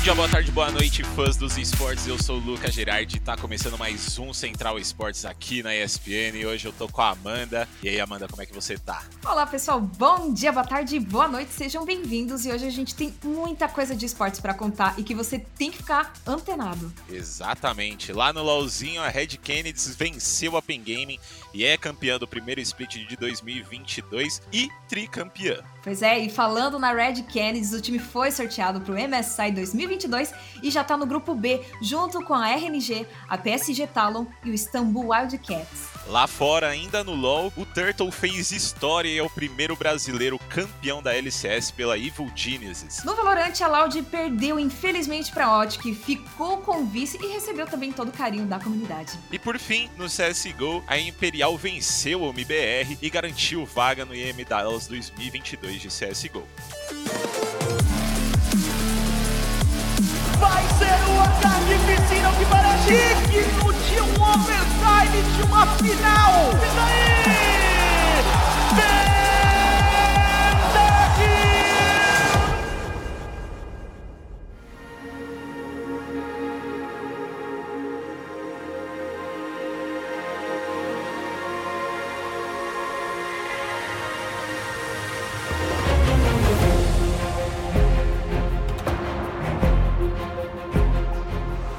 Bom dia, boa tarde, boa noite, fãs dos esportes. Eu sou o Lucas Gerardi e tá começando mais um Central Esportes aqui na ESPN. E hoje eu tô com a Amanda. E aí, Amanda, como é que você tá? Olá, pessoal. Bom dia, boa tarde, boa noite. Sejam bem-vindos. E hoje a gente tem muita coisa de esportes para contar e que você tem que ficar antenado. Exatamente. Lá no LoLzinho, a Red Kennedy venceu a Pen Gaming e é campeã do primeiro split de 2022 e tricampeã. Pois é, e falando na Red Kennedy, o time foi sorteado para o MSI 2022 e já está no grupo B, junto com a RNG, a PSG Talon e o Istanbul Wildcats. Lá fora, ainda no LoL, o Turtle fez história e é o primeiro brasileiro campeão da LCS pela Evil Genesis. No Valorant, a Loud perdeu infelizmente para a Optic, ficou com vice e recebeu também todo o carinho da comunidade. E por fim, no CSGO, a Imperial venceu o MBR e garantiu vaga no IM Dallas 2022 de CSGO. Vai ser um ataque piscina que parece digno de um overtime de uma final. Isso aí!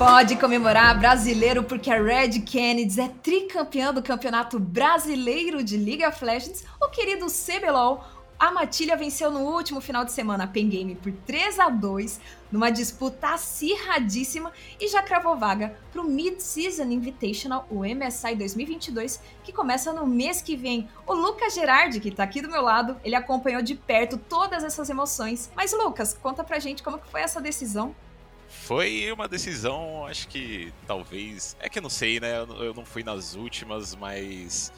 Pode comemorar brasileiro porque a Red Kennedy é tricampeã do Campeonato Brasileiro de League of Legends. O querido CBLOL, a Matilha venceu no último final de semana a Pen Game por 3 a 2 numa disputa acirradíssima e já cravou vaga para o Mid-Season Invitational, o MSI 2022, que começa no mês que vem. O Lucas Gerardi, que está aqui do meu lado, ele acompanhou de perto todas essas emoções. Mas Lucas, conta pra gente como que foi essa decisão foi uma decisão, acho que talvez. É que eu não sei, né? Eu não fui nas últimas, mas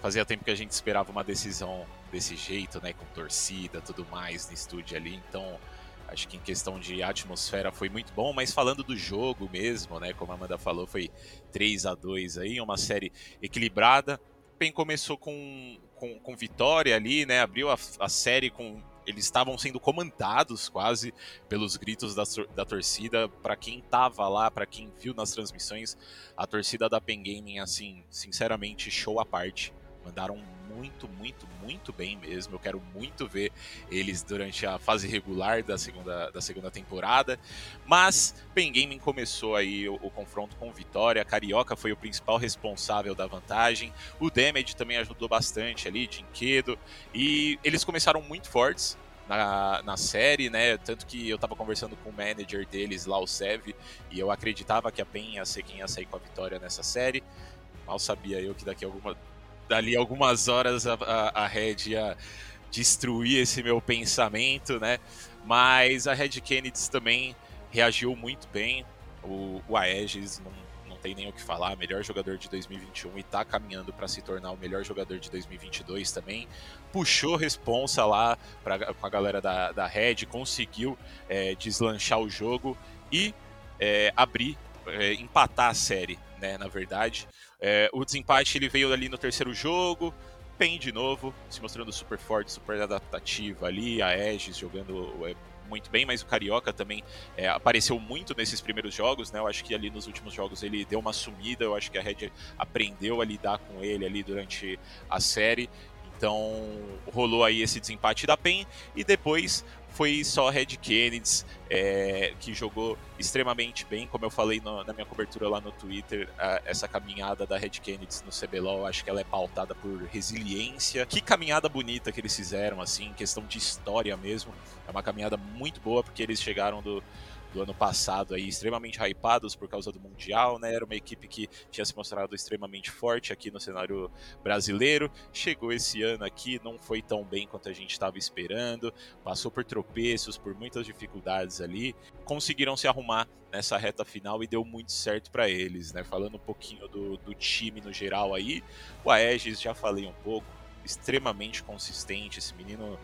fazia tempo que a gente esperava uma decisão desse jeito, né? Com torcida, tudo mais no estúdio ali. Então, acho que em questão de atmosfera foi muito bom. Mas falando do jogo mesmo, né? Como a Amanda falou, foi 3 a 2 aí, uma série equilibrada. PEN começou com, com, com vitória ali, né? Abriu a, a série com eles estavam sendo comandados quase pelos gritos da, da torcida. Para quem tava lá, para quem viu nas transmissões, a torcida da Pen Gaming, assim, sinceramente, show à parte. Mandaram muito, muito, muito bem mesmo. Eu quero muito ver eles durante a fase regular da segunda, da segunda temporada. Mas Pen Gaming começou aí o, o confronto com vitória. A Carioca foi o principal responsável da vantagem. O Damage também ajudou bastante ali, Dinquedo. E eles começaram muito fortes. Na, na, série, né? Tanto que eu tava conversando com o manager deles lá, o Sev, e eu acreditava que a PEN ia ser quem ia sair com a vitória nessa série. Mal sabia eu que daqui a alguma, dali algumas horas a, a, a Red ia destruir esse meu pensamento, né? Mas a Red Kennedy também reagiu muito bem. O, o Aegis não, não tem nem o que falar, melhor jogador de 2021 e tá caminhando para se tornar o melhor jogador de 2022 também. Puxou responsa lá pra, com a galera da, da Red, conseguiu é, deslanchar o jogo e é, abrir, é, empatar a série, né? Na verdade. É, o desempate ele veio ali no terceiro jogo. PEN de novo, se mostrando super forte, super adaptativa ali. A Aegis jogando é, muito bem, mas o Carioca também é, apareceu muito nesses primeiros jogos, né? Eu acho que ali nos últimos jogos ele deu uma sumida, eu acho que a Red aprendeu a lidar com ele ali durante a série. Então rolou aí esse desempate da PEN e depois foi só Red Kennedy é, que jogou extremamente bem, como eu falei no, na minha cobertura lá no Twitter, a, essa caminhada da Red Kennedy no CBLOL, acho que ela é pautada por resiliência. Que caminhada bonita que eles fizeram, assim, questão de história mesmo. É uma caminhada muito boa, porque eles chegaram do, do ano passado aí extremamente hypados por causa do Mundial, né? Era uma equipe que tinha se mostrado extremamente forte aqui no cenário brasileiro. Chegou esse ano aqui, não foi tão bem quanto a gente estava esperando, passou por tropeços, por muitas dificuldades ali. Conseguiram se arrumar nessa reta final e deu muito certo para eles, né? Falando um pouquinho do, do time no geral aí, o Aegis já falei um pouco, extremamente consistente, esse menino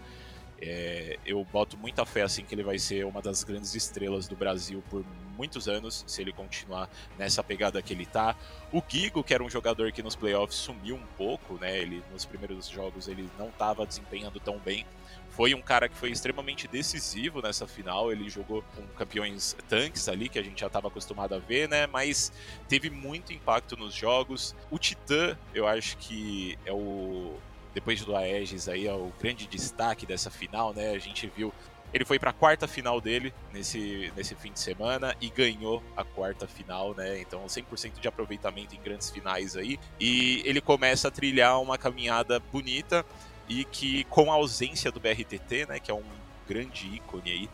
É, eu boto muita fé assim que ele vai ser uma das grandes estrelas do Brasil por muitos anos, se ele continuar nessa pegada que ele tá. O Gigo, que era um jogador que nos playoffs sumiu um pouco, né? Ele nos primeiros jogos ele não estava desempenhando tão bem. Foi um cara que foi extremamente decisivo nessa final. Ele jogou com campeões tanques ali, que a gente já estava acostumado a ver, né? Mas teve muito impacto nos jogos. O Titã, eu acho que é o depois do Aegis aí, é o grande destaque dessa final, né? A gente viu ele foi para a quarta final dele nesse, nesse fim de semana e ganhou a quarta final, né? Então 100% de aproveitamento em grandes finais aí. E ele começa a trilhar uma caminhada bonita e que com a ausência do BRTT, né, que é um grande ícone aí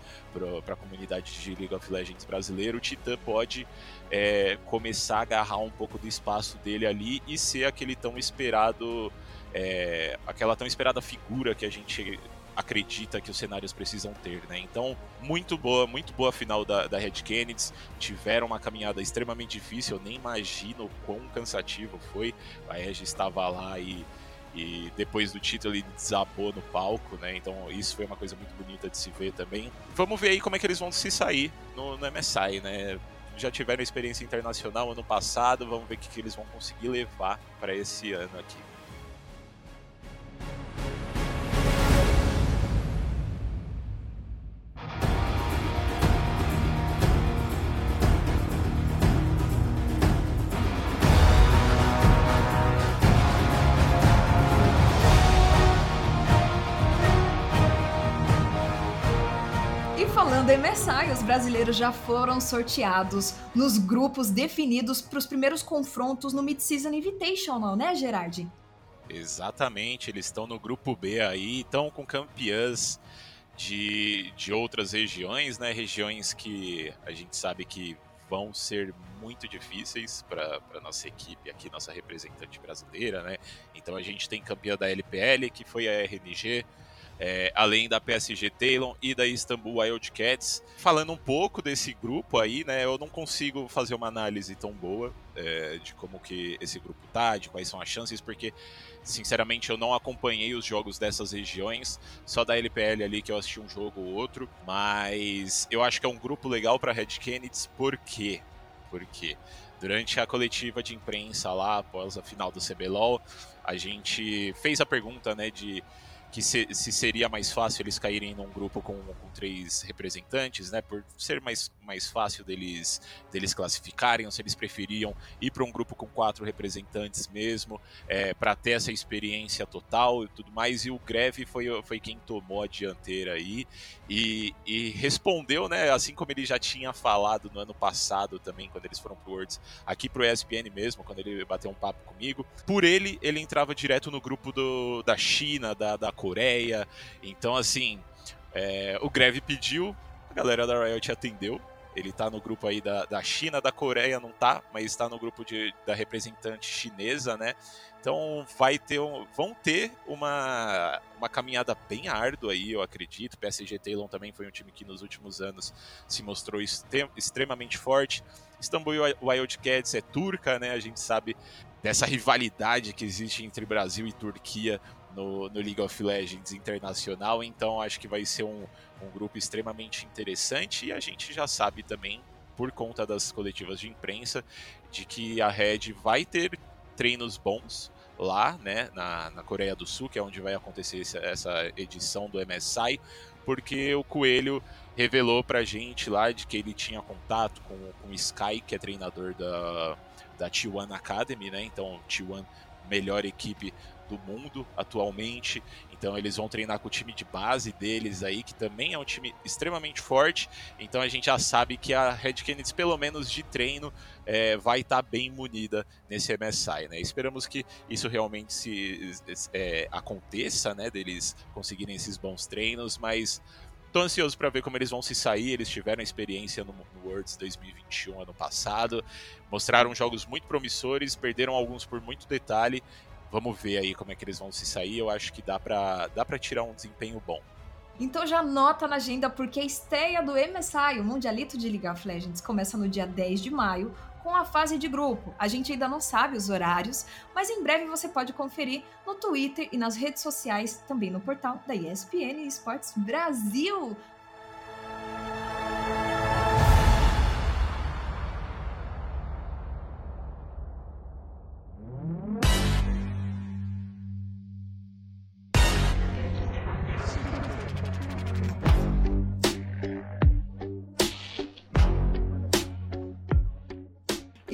para a comunidade de League of Legends brasileiro, o Titã pode é, começar a agarrar um pouco do espaço dele ali e ser aquele tão esperado, é, aquela tão esperada figura que a gente acredita que os cenários precisam ter, né? Então, muito boa, muito boa final da, da Red Kennedy. Tiveram uma caminhada extremamente difícil, eu nem imagino o quão cansativo foi. A Red estava lá e, e depois do título ele desabou no palco, né? Então, isso foi uma coisa muito bonita de se ver também. Vamos ver aí como é que eles vão se sair no, no MSI, né? Já tiveram experiência internacional ano passado, vamos ver o que, que eles vão conseguir levar para esse ano aqui. Falando em MSI, os brasileiros já foram sorteados nos grupos definidos para os primeiros confrontos no Mid-Season Invitational, né, Gerard? Exatamente, eles estão no grupo B aí, estão com campeãs de, de outras regiões, né? Regiões que a gente sabe que vão ser muito difíceis para nossa equipe aqui, nossa representante brasileira, né? Então a gente tem campeã da LPL, que foi a RNG, é, além da PSG Talon e da Istanbul Wildcats. Falando um pouco desse grupo aí, né, eu não consigo fazer uma análise tão boa é, de como que esse grupo tá, de quais são as chances, porque sinceramente eu não acompanhei os jogos dessas regiões, só da LPL ali que eu assisti um jogo ou outro, mas eu acho que é um grupo legal para Red Kennedy, por quê? Porque durante a coletiva de imprensa lá após a final do CBLOL, a gente fez a pergunta, né, de que se, se, seria mais fácil eles caírem num grupo com, com, três representantes, né? Por ser mais, mais fácil deles, deles classificarem, ou se eles preferiam ir para um grupo com quatro representantes mesmo, é, para ter essa experiência total e tudo mais. E o Greve foi, foi quem tomou a dianteira aí e, e respondeu, né? Assim como ele já tinha falado no ano passado também, quando eles foram pro Worlds, aqui pro ESPN mesmo, quando ele bateu um papo comigo. Por ele, ele entrava direto no grupo do, da China, da, da Coreia. Então, assim, é, o Greve pediu, a galera da Riot atendeu. Ele tá no grupo aí da, da China, da Coreia não tá, mas está no grupo de, da representante chinesa, né? Então vai ter um, vão ter uma, uma caminhada bem árdua aí, eu acredito. PSG Talon também foi um time que nos últimos anos se mostrou extremamente forte. Istanbul Wildcats é turca, né? A gente sabe dessa rivalidade que existe entre Brasil e Turquia no, no, League of Legends internacional, então acho que vai ser um, um grupo extremamente interessante e a gente já sabe também, por conta das coletivas de imprensa, de que a Red vai ter treinos bons lá, né, na, na Coreia do Sul, que é onde vai acontecer essa, essa edição do MSI, porque o Coelho revelou pra gente lá de que ele tinha contato com, com o Sky, que é treinador da, da T1 Academy, né? Então, T1, melhor equipe do mundo atualmente. Então eles vão treinar com o time de base deles aí, que também é um time extremamente forte. Então a gente já sabe que a Red Kennedy, pelo menos de treino, é, vai estar tá bem munida nesse MSI, né? Esperamos que isso realmente se é, aconteça, né? Deles conseguirem esses bons treinos, mas Tô ansioso para ver como eles vão se sair. Eles tiveram experiência no, no Worlds 2021 ano passado, mostraram jogos muito promissores, perderam alguns por muito detalhe vamos ver aí como é que eles vão se sair. Eu acho que dá para dá pra tirar um desempenho bom. Então já anota na agenda, porque a estreia do MSI, o Mundialito de League of Legends, começa no dia 10 de maio, com a fase de grupo. A gente ainda não sabe os horários, mas em breve você pode conferir no Twitter e nas redes sociais, também no portal da ESPN Esportes Brasil.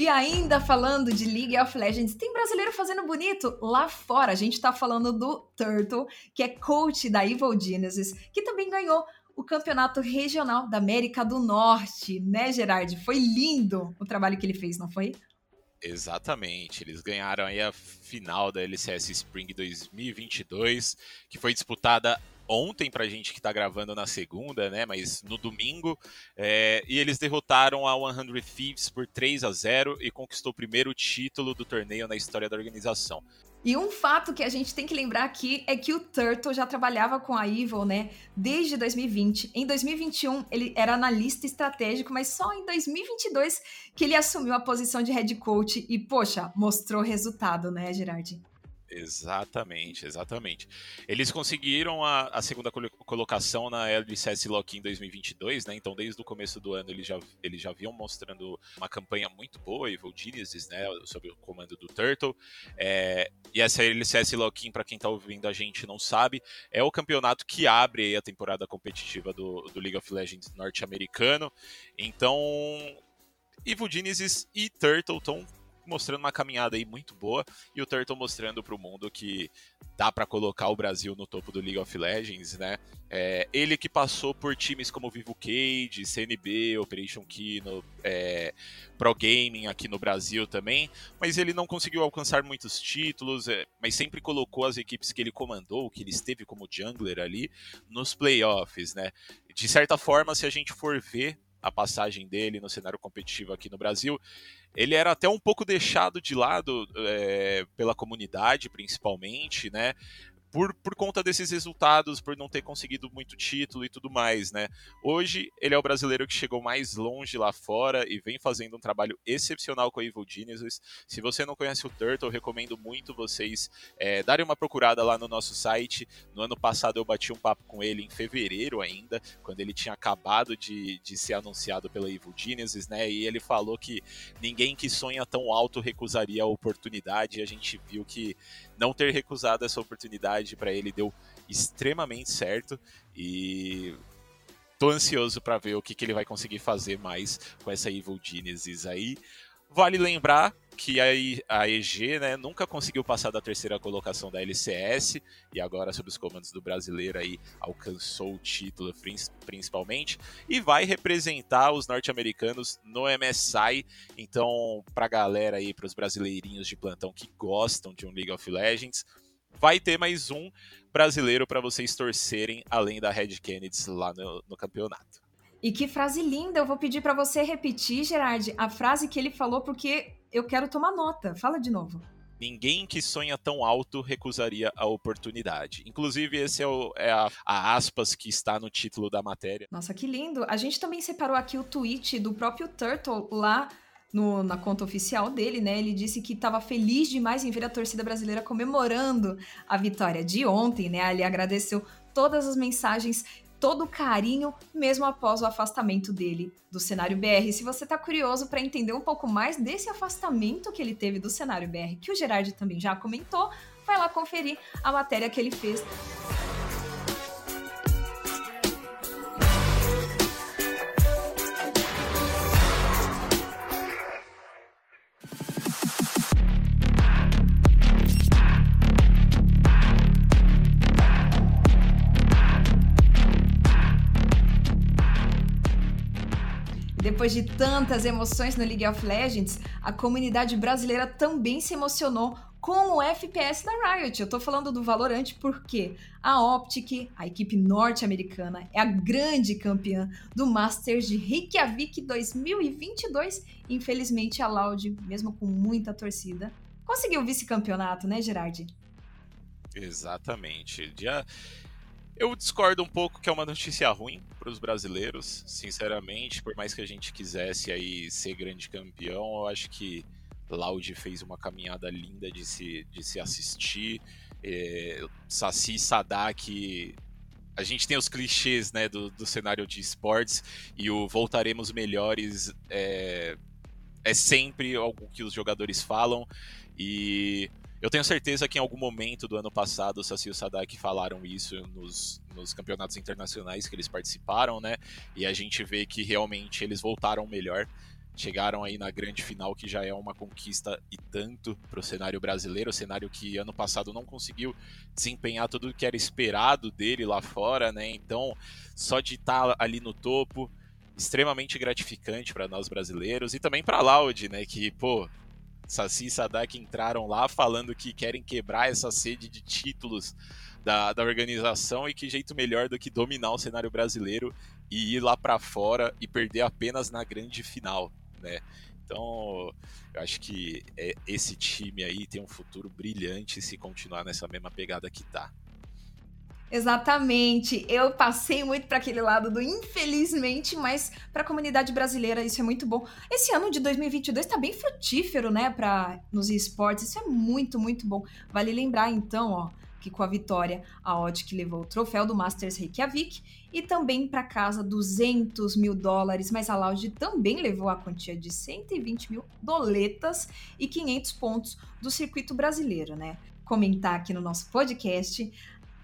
E ainda falando de League of Legends, tem brasileiro fazendo bonito lá fora. A gente tá falando do Turtle, que é coach da Evil Genesis, que também ganhou o campeonato regional da América do Norte, né, Gerard? Foi lindo o trabalho que ele fez, não foi? Exatamente, eles ganharam aí a final da LCS Spring 2022, que foi disputada ontem pra gente que tá gravando na segunda, né? Mas no domingo. É, e eles derrotaram a 100 Thieves por 3 a 0 e conquistou o primeiro título do torneio na história da organização. E um fato que a gente tem que lembrar aqui é que o Turtle já trabalhava com a Evil, né, desde 2020. Em 2021, ele era analista estratégico, mas só em 2022 que ele assumiu a posição de head coach e, poxa, mostrou resultado, né, Gerard? Exatamente, exatamente. Eles conseguiram a, a segunda colocação na LCS Lock em 2022, né? Então, desde o começo do ano, eles já, eles já vinham mostrando uma campanha muito boa, Evil Genesis, né? Sob o comando do Turtle. É, e essa LCS Lock, para quem tá ouvindo a gente não sabe, é o campeonato que abre a temporada competitiva do, do League of Legends norte-americano. Então, Evil Genesis e Turtle estão mostrando uma caminhada aí muito boa e o Turtle mostrando para o mundo que dá para colocar o Brasil no topo do League of Legends, né? É, ele que passou por times como Vivo Cage, CNB, Operation Kino, é, Pro Gaming aqui no Brasil também, mas ele não conseguiu alcançar muitos títulos, é, mas sempre colocou as equipes que ele comandou, que ele esteve como jungler ali, nos playoffs, né? De certa forma, se a gente for ver a passagem dele no cenário competitivo aqui no Brasil, ele era até um pouco deixado de lado é, pela comunidade, principalmente, né? Por, por conta desses resultados, por não ter conseguido muito título e tudo mais, né? Hoje, ele é o brasileiro que chegou mais longe lá fora e vem fazendo um trabalho excepcional com a Evil Genesis. Se você não conhece o Turtle, recomendo muito vocês é, darem uma procurada lá no nosso site. No ano passado, eu bati um papo com ele em fevereiro ainda, quando ele tinha acabado de, de ser anunciado pela Evil Genesis, né? E ele falou que ninguém que sonha tão alto recusaria a oportunidade. E a gente viu que não ter recusado essa oportunidade para ele deu extremamente certo e tô ansioso para ver o que, que ele vai conseguir fazer mais com essa Evil Genesis aí. Vale lembrar que a, EG né, nunca conseguiu passar da terceira colocação da LCS e agora, sob os comandos do brasileiro, aí, alcançou o título principalmente e vai representar os norte-americanos no MSI. Então, para a galera aí, para os brasileirinhos de plantão que gostam de um League of Legends, vai ter mais um brasileiro para vocês torcerem além da Red Kennedy lá no, no campeonato. E que frase linda! Eu vou pedir para você repetir, Gerard, a frase que ele falou, porque eu quero tomar nota. Fala de novo. Ninguém que sonha tão alto recusaria a oportunidade. Inclusive, esse é, o, é a, a, aspas que está no título da matéria. Nossa, que lindo! A gente também separou aqui o tweet do próprio Turtle lá no, na conta oficial dele, né? Ele disse que estava feliz demais em ver a torcida brasileira comemorando a vitória de ontem, né? Ele agradeceu todas as mensagens todo o carinho, mesmo após o afastamento dele do cenário BR. Se você está curioso para entender um pouco mais desse afastamento que ele teve do cenário BR, que o Gerard também já comentou, vai lá conferir a matéria que ele fez Depois de tantas emoções no League of Legends, a comunidade brasileira também se emocionou com o FPS da Riot. Eu tô falando do Valorant porque a Optic, a equipe norte-americana, é a grande campeã do Masters de Reykjavik 2022. Infelizmente, a Loud, mesmo com muita torcida, conseguiu o vice-campeonato, né, Gerard? Exatamente. Dia Eu discordo um pouco que é uma notícia ruim para os brasileiros, sinceramente. Por mais que a gente quisesse aí ser grande campeão, eu acho que Laude fez uma caminhada linda de se, de se assistir. É, Saci Sadak a gente tem os clichês né, do, do cenário de esportes e o voltaremos melhores é, é sempre algo que os jogadores falam e eu tenho certeza que em algum momento do ano passado o Saci e o Sadak falaram isso nos, nos campeonatos internacionais que eles participaram, né? E a gente vê que realmente eles voltaram melhor chegaram aí na grande final, que já é uma conquista e tanto para o cenário brasileiro, cenário que ano passado não conseguiu desempenhar tudo o que era esperado dele lá fora, né? Então, só de estar tá ali no topo, extremamente gratificante para nós brasileiros e também para a né? Que, pô, Saci e Sadak entraram lá falando que querem quebrar essa sede de títulos da, da organização e que jeito melhor do que dominar o cenário brasileiro e ir lá para fora e perder apenas na grande final, né? Então, eu acho que é, esse time aí tem um futuro brilhante se continuar nessa mesma pegada que tá. Exatamente. Eu passei muito para aquele lado do infelizmente, mas para a comunidade brasileira isso é muito bom. Esse ano de 2022 está bem frutífero, né, para nos esportes. Isso é muito, muito bom. Vale lembrar então, ó, que com a vitória a Odd levou o troféu do Masters Reykjavik e também para casa 200 mil dólares, mas a Loud também levou a quantia de 120 mil doletas e 500 pontos do circuito brasileiro, né? Comentar aqui no nosso podcast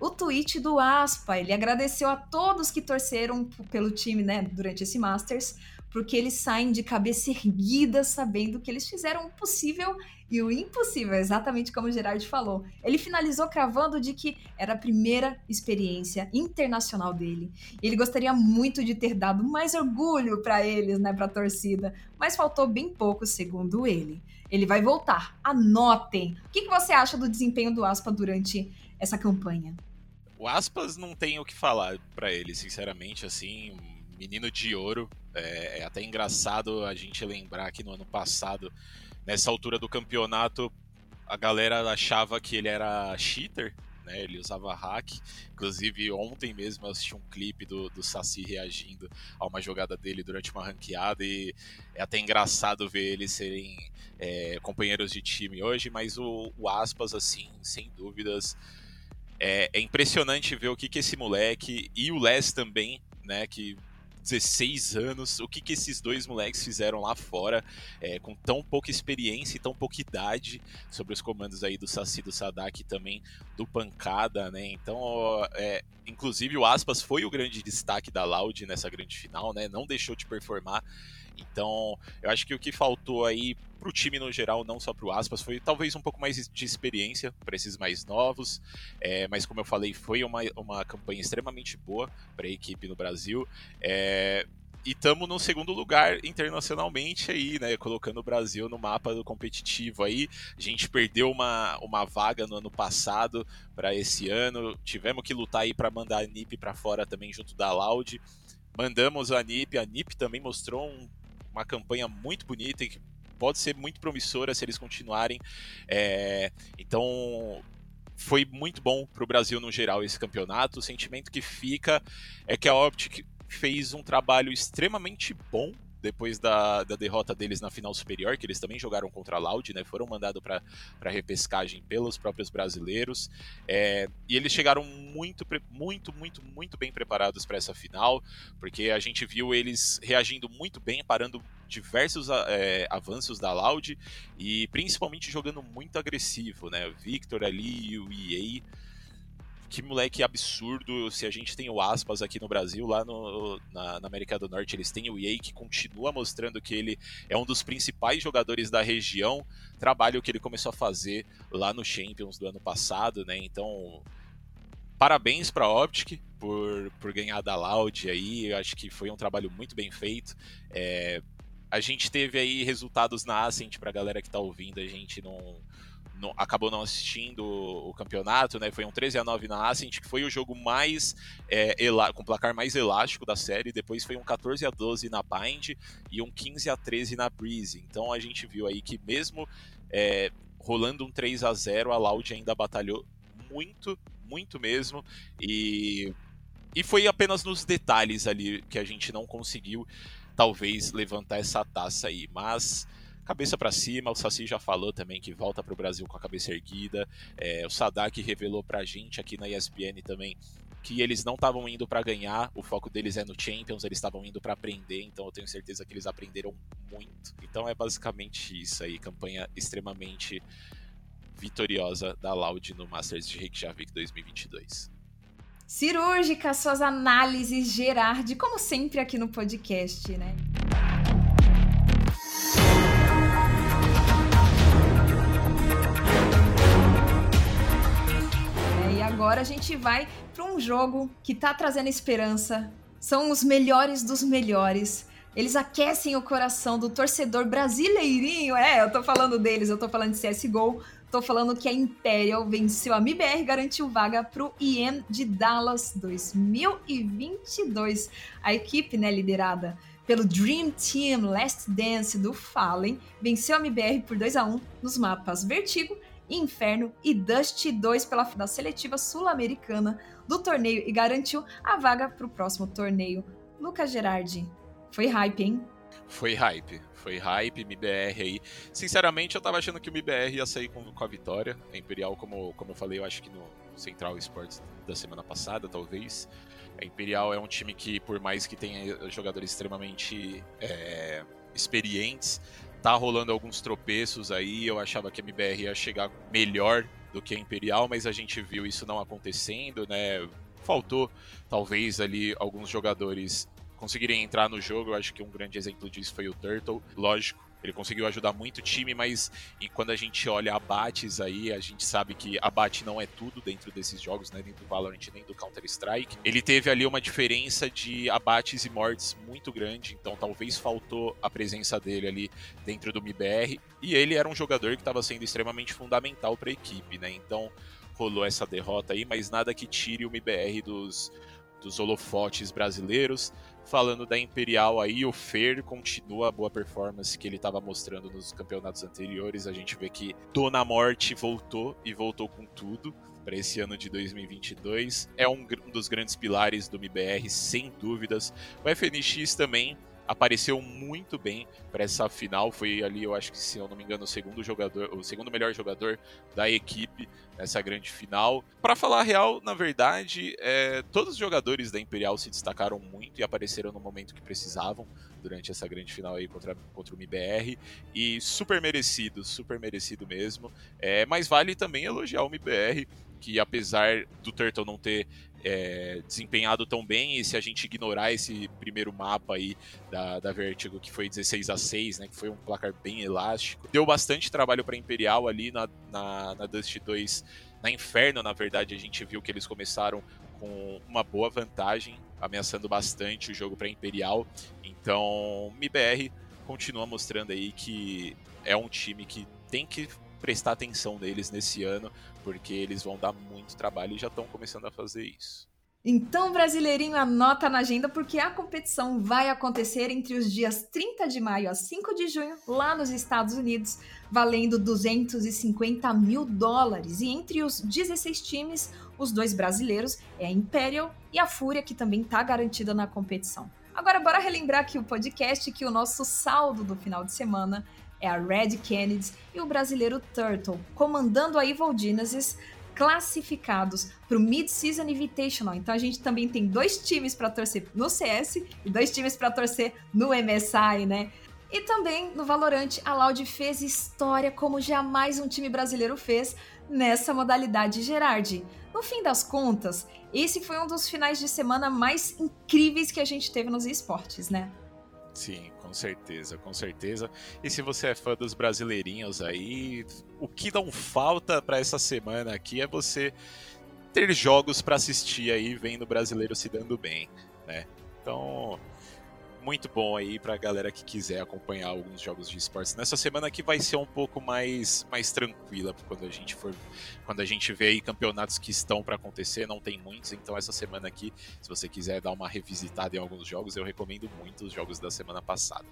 o tweet do Aspa. Ele agradeceu a todos que torceram pelo time, né, durante esse Masters, porque eles saem de cabeça erguida sabendo que eles fizeram o possível e o impossível, exatamente como o Gerard falou. Ele finalizou cravando de que era a primeira experiência internacional dele. Ele gostaria muito de ter dado mais orgulho para eles, né, para a torcida, mas faltou bem pouco, segundo ele. Ele vai voltar. Anotem. O que, que você acha do desempenho do Aspa durante essa campanha? O Aspas não tem o que falar para ele, sinceramente, assim, menino de ouro. É, é, até engraçado a gente lembrar que no ano passado, nessa altura do campeonato, a galera achava que ele era cheater, né? Ele usava hack. Inclusive, ontem mesmo eu assisti um clipe do, do Saci reagindo a uma jogada dele durante uma ranqueada e é até engraçado ver eles serem é, companheiros de time hoje, mas o, o Aspas, assim, sem dúvidas, é, é, impressionante ver o que, que esse moleque e o Les também, né, que 16 anos, o que, que esses dois moleques fizeram lá fora, é, com tão pouca experiência e tão pouca idade, sobre os comandos aí do Saci, do Sadak e também do Pancada, né? Então, é, inclusive o Aspas foi o grande destaque da Loud nessa grande final, né? Não deixou de performar. Então, eu acho que o que faltou aí para o time no geral, não só para o Aspas, foi talvez um pouco mais de experiência para esses mais novos. É, mas, como eu falei, foi uma, uma campanha extremamente boa para a equipe no Brasil. É, e estamos no segundo lugar internacionalmente aí, né? Colocando o Brasil no mapa do competitivo aí. A gente perdeu uma, uma vaga no ano passado para esse ano. Tivemos que lutar aí para mandar a NIP para fora também junto da Loud. Mandamos a NIP, a NIP também mostrou um uma campanha muito bonita e que pode ser muito promissora se eles continuarem. É, então foi muito bom para o Brasil no geral esse campeonato. O sentimento que fica é que a Optic fez um trabalho extremamente bom depois da, da derrota deles na final superior, que eles também jogaram contra a Loud, né? Foram mandados para repescagem pelos próprios brasileiros. É, e eles chegaram muito, muito, muito, muito bem preparados para essa final, porque a gente viu eles reagindo muito bem, parando diversos é, avanços da Loud e principalmente jogando muito agressivo, né? O Victor ali e o EA que moleque absurdo. Se a gente tem o Aspas aqui no Brasil, lá no, na, na, América do Norte eles têm o EA que continua mostrando que ele é um dos principais jogadores da região. Trabalho que ele começou a fazer lá no Champions do ano passado, né? Então, parabéns para Optic por, por ganhar da Loud aí. Eu acho que foi um trabalho muito bem feito. É, a gente teve aí resultados na Ascent para a galera que está ouvindo, a gente não não, acabou não assistindo o, campeonato, né? Foi um 13 a 9 na Ascent, que foi o jogo mais é, com placar mais elástico da série. Depois foi um 14 a 12 na Bind e um 15 a 13 na Breeze. Então a gente viu aí que mesmo é, rolando um 3 a 0 a Loud ainda batalhou muito, muito mesmo. E, e foi apenas nos detalhes ali que a gente não conseguiu, talvez, levantar essa taça aí. Mas cabeça para cima, o Saci já falou também que volta para o Brasil com a cabeça erguida. É, o Sadak revelou para a gente aqui na ESPN também que eles não estavam indo para ganhar, o foco deles é no Champions, eles estavam indo para aprender, então eu tenho certeza que eles aprenderam muito. Então é basicamente isso aí, campanha extremamente vitoriosa da Loud no Masters de Reykjavik 2022. Cirúrgica suas análises, Gerard, como sempre aqui no podcast, né? Agora a gente vai para um jogo que está trazendo esperança. São os melhores dos melhores. Eles aquecem o coração do torcedor brasileirinho. É, eu tô falando deles, eu tô falando de CSGO. Tô falando que a Imperial venceu a MBR e garantiu vaga pro IEM de Dallas 2022. A equipe, né, liderada pelo Dream Team Last Dance do Fallen, venceu a MBR por 2 a 1 nos mapas Vertigo Inferno e Dust 2 pela final seletiva sul-americana do torneio e garantiu a vaga para o próximo torneio. Lucas Gerardi, foi hype, hein? Foi hype, foi hype, MBR aí. Sinceramente, eu tava achando que o MBR ia sair com, com a vitória. A Imperial, como, como eu falei, eu acho que no Central Sports da semana passada, talvez. A Imperial é um time que, por mais que tenha jogadores extremamente é, experientes, tá rolando alguns tropeços aí. Eu achava que a MBR ia chegar melhor do que a Imperial, mas a gente viu isso não acontecendo, né? Faltou talvez ali alguns jogadores conseguirem entrar no jogo. Eu acho que um grande exemplo disso foi o Turtle. Lógico, ele conseguiu ajudar muito o time, mas quando a gente olha abates aí, a gente sabe que abate não é tudo dentro desses jogos, né? Nem do Valorant, nem do Counter-Strike. Ele teve ali uma diferença de abates e mortes muito grande, então talvez faltou a presença dele ali dentro do MBR. E ele era um jogador que estava sendo extremamente fundamental para a equipe, né? Então rolou essa derrota aí, mas nada que tire o MBR dos, dos holofotes brasileiros. Falando da Imperial aí, o Fer continua a boa performance que ele estava mostrando nos campeonatos anteriores. A gente vê que Dona Morte voltou e voltou com tudo para esse ano de 2022. É um, um dos grandes pilares do MBR, sem dúvidas. O FNX também apareceu muito bem para essa final. Foi ali, eu acho que se eu não me engano, o segundo jogador, o segundo melhor jogador da equipe nessa grande final. Para falar a real, na verdade, é, todos os jogadores da Imperial se destacaram muito e apareceram no momento que precisavam durante essa grande final aí contra, contra o MBR. E super merecido, super merecido mesmo. É, mas vale também elogiar o MBR, que apesar do Turtle não ter é, desempenhado tão bem, e se a gente ignorar esse primeiro mapa aí da, da Vertigo, que foi 16 a 6 né, que foi um placar bem elástico, deu bastante trabalho para Imperial ali na, na, na Dust 2, na Inferno, na verdade, a gente viu que eles começaram com uma boa vantagem, ameaçando bastante o jogo para Imperial. Então, MBR continua mostrando aí que é um time que tem que prestar atenção neles nesse ano, porque eles vão dar muito trabalho e já estão começando a fazer isso. Então, brasileirinho, anota na agenda porque a competição vai acontecer entre os dias 30 de maio a 5 de junho, lá nos Estados Unidos, valendo 250 mil dólares. E entre os 16 times, os dois brasileiros é a Imperial e a Fúria, que também está garantida na competição. Agora, bora relembrar aqui o podcast que o nosso saldo do final de semana é a Red Kennedy e o brasileiro Turtle, comandando a Evil Genesis, classificados para o Mid-Season Invitational. Então a gente também tem dois times para torcer no CS e dois times para torcer no MSI, né? E também no Valorant, a Loud fez história como jamais um time brasileiro fez nessa modalidade Gerard. No fim das contas, esse foi um dos finais de semana mais incríveis que a gente teve nos esportes, né? Sim, com certeza, com certeza. E se você é fã dos brasileirinhos aí, o que não falta para essa semana aqui é você ter jogos para assistir aí, vendo o brasileiro se dando bem, né? Então, muito bom aí pra galera que quiser acompanhar alguns jogos de esportes. Nessa semana aqui vai ser um pouco mais, mais tranquila quando a gente for quando a gente vê aí campeonatos que estão para acontecer, não tem muitos, então essa semana aqui, se você quiser dar uma revisitada em alguns jogos, eu recomendo muito os jogos da semana passada.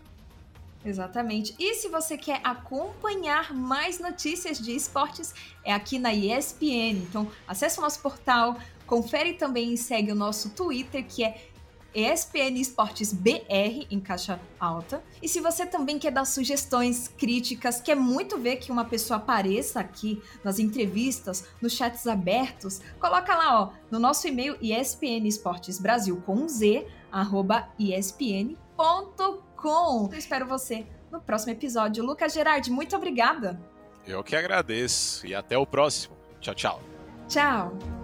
Exatamente. E se você quer acompanhar mais notícias de esportes, é aqui na ESPN. Então, acesse o nosso portal, confere também e segue o nosso Twitter, que é ESPN Esportes BR em caixa alta. E se você também quer dar sugestões, críticas, quer muito ver que uma pessoa apareça aqui nas entrevistas, nos chats abertos, coloca lá, ó, no nosso e-mail ESPN Esportes Brasil com Z, arroba espn.com. Eu espero você no próximo episódio. Lucas Gerardi, muito obrigada. Eu que agradeço e até o próximo. Tchau, tchau. Tchau.